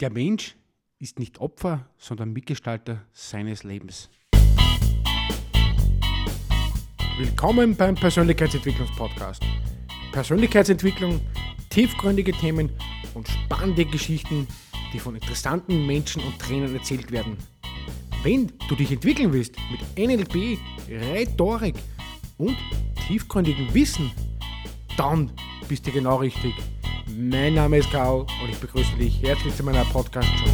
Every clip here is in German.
Der Mensch ist nicht Opfer, sondern Mitgestalter seines Lebens. Willkommen beim Persönlichkeitsentwicklungspodcast. Persönlichkeitsentwicklung, tiefgründige Themen und spannende Geschichten, die von interessanten Menschen und Trainern erzählt werden. Wenn du dich entwickeln willst mit NLP, Rhetorik und tiefgründigem Wissen, dann bist du genau richtig. Mein Name ist Karl und ich begrüße dich herzlich zu meiner Podcast-Show.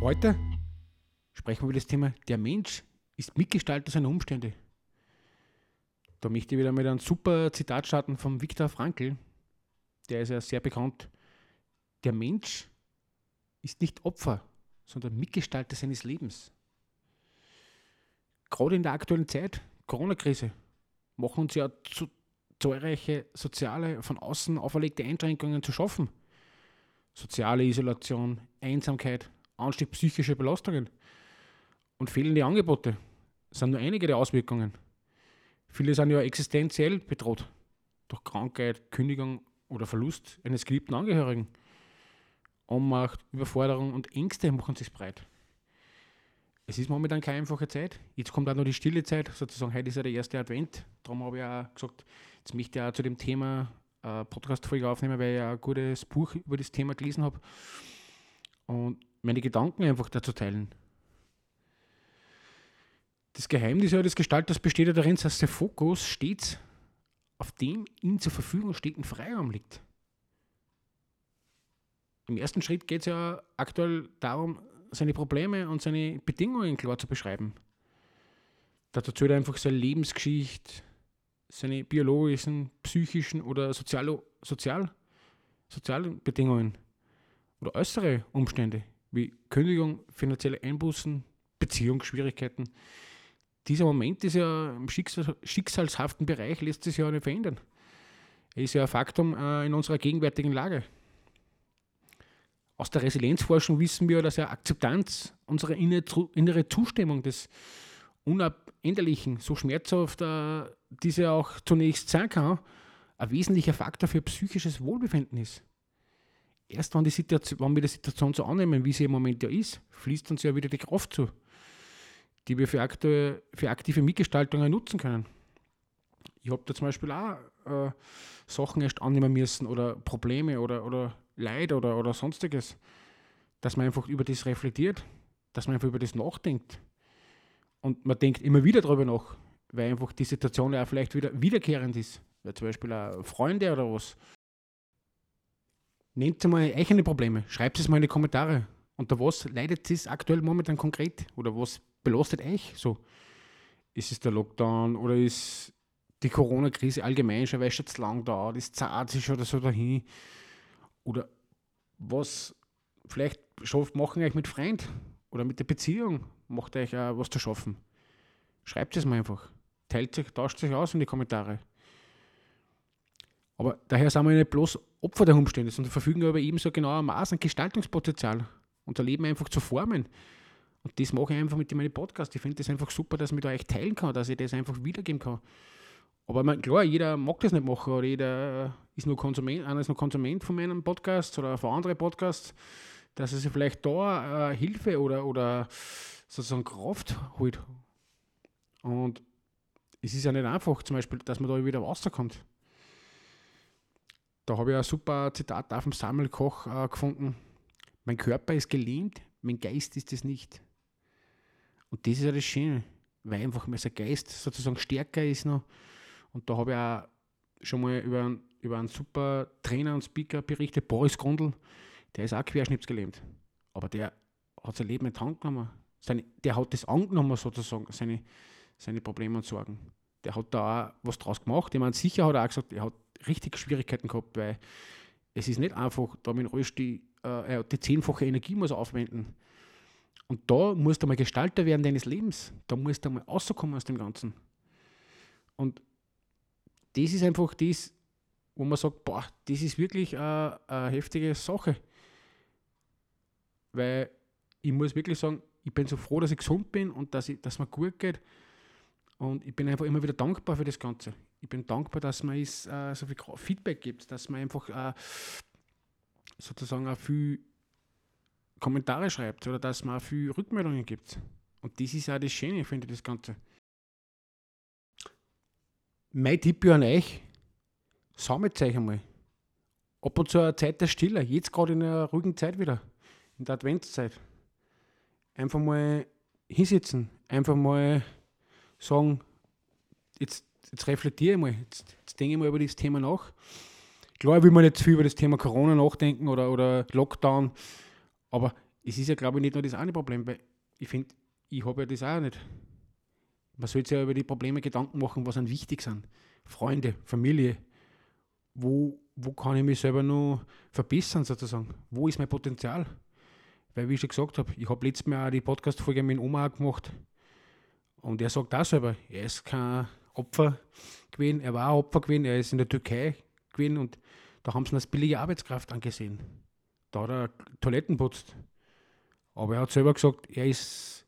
Heute sprechen wir über das Thema, der Mensch ist Mitgestalter seiner Umstände. Da möchte ich wieder mit einem super Zitat starten von Viktor Frankl. Der ist ja sehr bekannt. Der Mensch ist nicht Opfer, sondern Mitgestalter seines Lebens gerade in der aktuellen Zeit, Corona-Krise, machen uns ja zu, zahlreiche soziale, von außen auferlegte Einschränkungen zu schaffen. Soziale Isolation, Einsamkeit, Anstieg psychischer Belastungen und fehlende Angebote sind nur einige der Auswirkungen. Viele sind ja existenziell bedroht durch Krankheit, Kündigung oder Verlust eines geliebten Angehörigen. Ohnmacht, Überforderung und Ängste machen sich breit es ist momentan keine einfache Zeit. Jetzt kommt auch noch die stille Zeit, sozusagen. Heute ist ja der erste Advent. Darum habe ich auch gesagt, jetzt möchte ich auch zu dem Thema eine Podcast-Folge aufnehmen, weil ich ein gutes Buch über das Thema gelesen habe. Und meine Gedanken einfach dazu teilen. Das Geheimnis ja des Gestalters besteht ja darin, dass der Fokus stets auf dem ihm zur Verfügung stehenden Freiraum liegt. Im ersten Schritt geht es ja aktuell darum, seine Probleme und seine Bedingungen klar zu beschreiben. Dazu zählt einfach seine Lebensgeschichte, seine biologischen, psychischen oder sozial, sozial, sozialen Bedingungen oder äußere Umstände wie Kündigung, finanzielle Einbußen, Beziehungsschwierigkeiten. Dieser Moment ist ja im Schicksal, schicksalshaften Bereich, lässt sich ja nicht verändern. Er ist ja ein Faktum äh, in unserer gegenwärtigen Lage. Aus der Resilienzforschung wissen wir, dass ja Akzeptanz, unsere innere Zustimmung des Unabänderlichen, so schmerzhaft äh, diese auch zunächst sein kann, ein wesentlicher Faktor für psychisches Wohlbefinden ist. Erst wenn, die Situation, wenn wir die Situation so annehmen, wie sie im Moment ja ist, fließt uns ja wieder die Kraft zu, die wir für, aktive, für aktive Mitgestaltungen nutzen können. Ich habe da zum Beispiel auch äh, Sachen erst annehmen müssen oder Probleme oder, oder Leid oder, oder sonstiges, dass man einfach über das reflektiert, dass man einfach über das nachdenkt. Und man denkt immer wieder darüber nach, weil einfach die Situation ja auch vielleicht wieder wiederkehrend ist. Weil zum Beispiel auch Freunde oder was. Nehmt mal eigene Probleme, schreibt es mal in die Kommentare. Unter was leidet es aktuell momentan konkret? Oder was belastet euch so? Ist es der Lockdown oder ist die Corona-Krise allgemein schon, weil es schon zu lang dauert, ist zart sich oder so dahin? Oder was vielleicht schafft, machen euch mit Freund oder mit der Beziehung, macht euch auch was zu schaffen. Schreibt es mal einfach. Teilt sich, tauscht sich aus in die Kommentare. Aber daher sind wir nicht bloß Opfer der Umstände, sondern verfügen über ebenso genau ein Maß an Gestaltungspotenzial, unser Leben einfach zu formen. Und das mache ich einfach mit meinem Podcast. Ich finde das einfach super, dass ich mit euch teilen kann, dass ich das einfach wiedergeben kann. Aber man, klar, jeder mag das nicht machen oder jeder ist nur Konsument, einer ist nur Konsument von meinem Podcast oder von anderen Podcasts, dass er sich vielleicht da äh, Hilfe oder, oder sozusagen Kraft holt. Und es ist ja nicht einfach, zum Beispiel, dass man da wieder rauskommt. Da habe ich ein super Zitat auf dem Sammelkoch äh, gefunden. Mein Körper ist gelähmt, mein Geist ist es nicht. Und das ist ja das Schöne, weil einfach mein Geist sozusagen stärker ist noch und da habe ich auch schon mal über, einen, über einen super Trainer und Speaker berichtet, Boris Grundl, der ist auch querschnittsgelähmt. Aber der hat sein Leben in die Hand genommen. Seine, der hat das angenommen sozusagen, seine, seine Probleme und Sorgen. Der hat da auch was draus gemacht. Ich meine, sicher hat er auch gesagt, er hat richtig Schwierigkeiten gehabt, weil es ist nicht einfach, da mit Rollstuhl, äh, die zehnfache Energie muss aufwenden. Und da musst du mal Gestalter werden deines Lebens. Da musst du mal rauskommen aus dem Ganzen. Und das ist einfach das, wo man sagt, boah, das ist wirklich eine, eine heftige Sache. Weil ich muss wirklich sagen, ich bin so froh, dass ich gesund bin und dass, ich, dass mir gut geht. Und ich bin einfach immer wieder dankbar für das Ganze. Ich bin dankbar, dass man es, äh, so viel Feedback gibt, dass man einfach äh, sozusagen auch viel Kommentare schreibt oder dass man auch viel Rückmeldungen gibt. Und das ist auch das Schöne, finde ich, das Ganze. Mein Tipp an euch, sammelt euch einmal. Ab und zu eine Zeit der Stille, jetzt gerade in einer ruhigen Zeit wieder, in der Adventszeit. Einfach mal hinsitzen, einfach mal sagen, jetzt, jetzt reflektiere ich mal, jetzt, jetzt denke ich mal über das Thema nach. Klar will man zu viel über das Thema Corona nachdenken oder, oder Lockdown, aber es ist ja, glaube ich, nicht nur das eine Problem, weil ich finde, ich habe ja das auch nicht. Man sollte sich ja über die Probleme Gedanken machen, was an wichtig sind. Freunde, Familie. Wo, wo kann ich mich selber noch verbessern, sozusagen? Wo ist mein Potenzial? Weil, wie ich schon gesagt habe, ich habe letztes Mal auch die Podcast-Folge mit Oma gemacht. Und er sagt auch selber, er ist kein Opfer gewesen, er war Opfer gewesen, er ist in der Türkei gewesen und da haben sie ihn als billige Arbeitskraft angesehen. Da hat er Toiletten putzt. Aber er hat selber gesagt, er ist,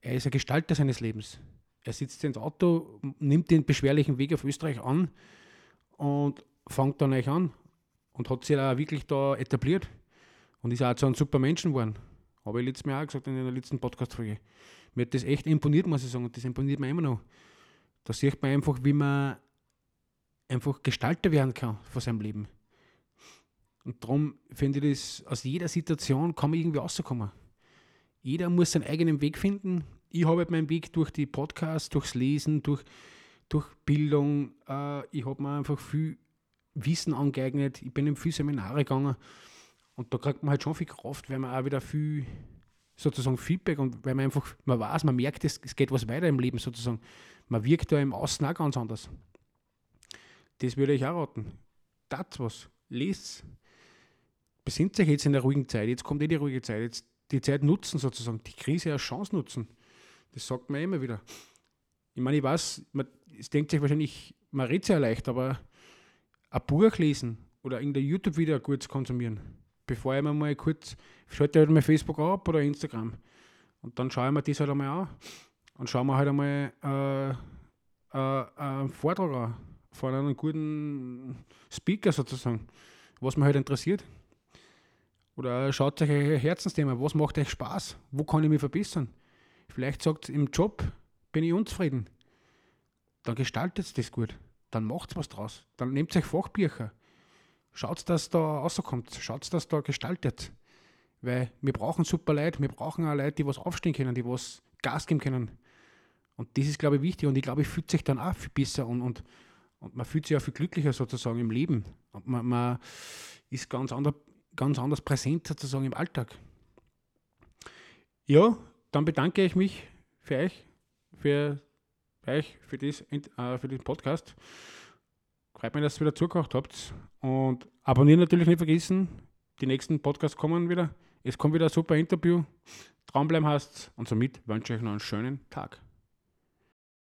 er ist ein Gestalter seines Lebens. Er sitzt ins Auto, nimmt den beschwerlichen Weg auf Österreich an und fängt dann euch an und hat sich da wirklich da etabliert und ist auch zu einem super Menschen geworden. Habe ich letztes Mal auch gesagt in der letzten Podcast-Folge. Mir hat das echt imponiert, muss ich sagen, und das imponiert mir immer noch. Da sieht man einfach, wie man einfach Gestalter werden kann von seinem Leben. Und darum finde ich das, aus jeder Situation kann man irgendwie rauskommen. Jeder muss seinen eigenen Weg finden. Ich habe halt meinen Weg durch die Podcasts, durchs Lesen, durch, durch Bildung. Äh, ich habe mir einfach viel Wissen angeeignet. Ich bin in viele Seminare gegangen. Und da kriegt man halt schon viel Kraft, weil man auch wieder viel sozusagen Feedback und weil man einfach, man weiß, man merkt, es, es geht was weiter im Leben sozusagen. Man wirkt da im Außen auch ganz anders. Das würde ich auch raten. Das was. Lest. Besinnt sich jetzt in der ruhigen Zeit. Jetzt kommt eh die ruhige Zeit. Jetzt die Zeit nutzen sozusagen, die Krise als Chance nutzen. Das sagt man immer wieder. Ich meine, ich weiß, man, es denkt sich wahrscheinlich, man redet sehr leicht, aber ein Buch lesen oder in der YouTube-Video kurz konsumieren, bevor ich mir mal kurz, schalte halt mal Facebook ab oder Instagram und dann schaue ich mir das halt einmal an und schaue mir halt einmal äh, äh, einen Vortrag an von einem guten Speaker sozusagen, was mich halt interessiert. Oder schaut euch euer Herzensthema, was macht euch Spaß? Wo kann ich mich verbessern? Vielleicht sagt im Job bin ich unzufrieden. Dann gestaltet das gut. Dann macht was draus. Dann nehmt euch Fachbücher. Schaut, dass da rauskommt. Schaut, dass da gestaltet. Weil wir brauchen super Leute. Wir brauchen auch Leute, die was aufstehen können, die was Gas geben können. Und das ist, glaube ich, wichtig. Und ich glaube, ich fühlt sich dann auch viel besser und, und, und man fühlt sich auch viel glücklicher sozusagen im Leben. Und man, man ist ganz anders ganz anders präsent sozusagen im Alltag. Ja, dann bedanke ich mich für euch, für euch, für, das, äh, für den Podcast. Freut mich, dass ihr wieder zugehört habt. Und abonnieren natürlich nicht vergessen. Die nächsten Podcasts kommen wieder. Es kommt wieder ein super Interview. Traumbleiben heißt und somit wünsche ich euch noch einen schönen Tag.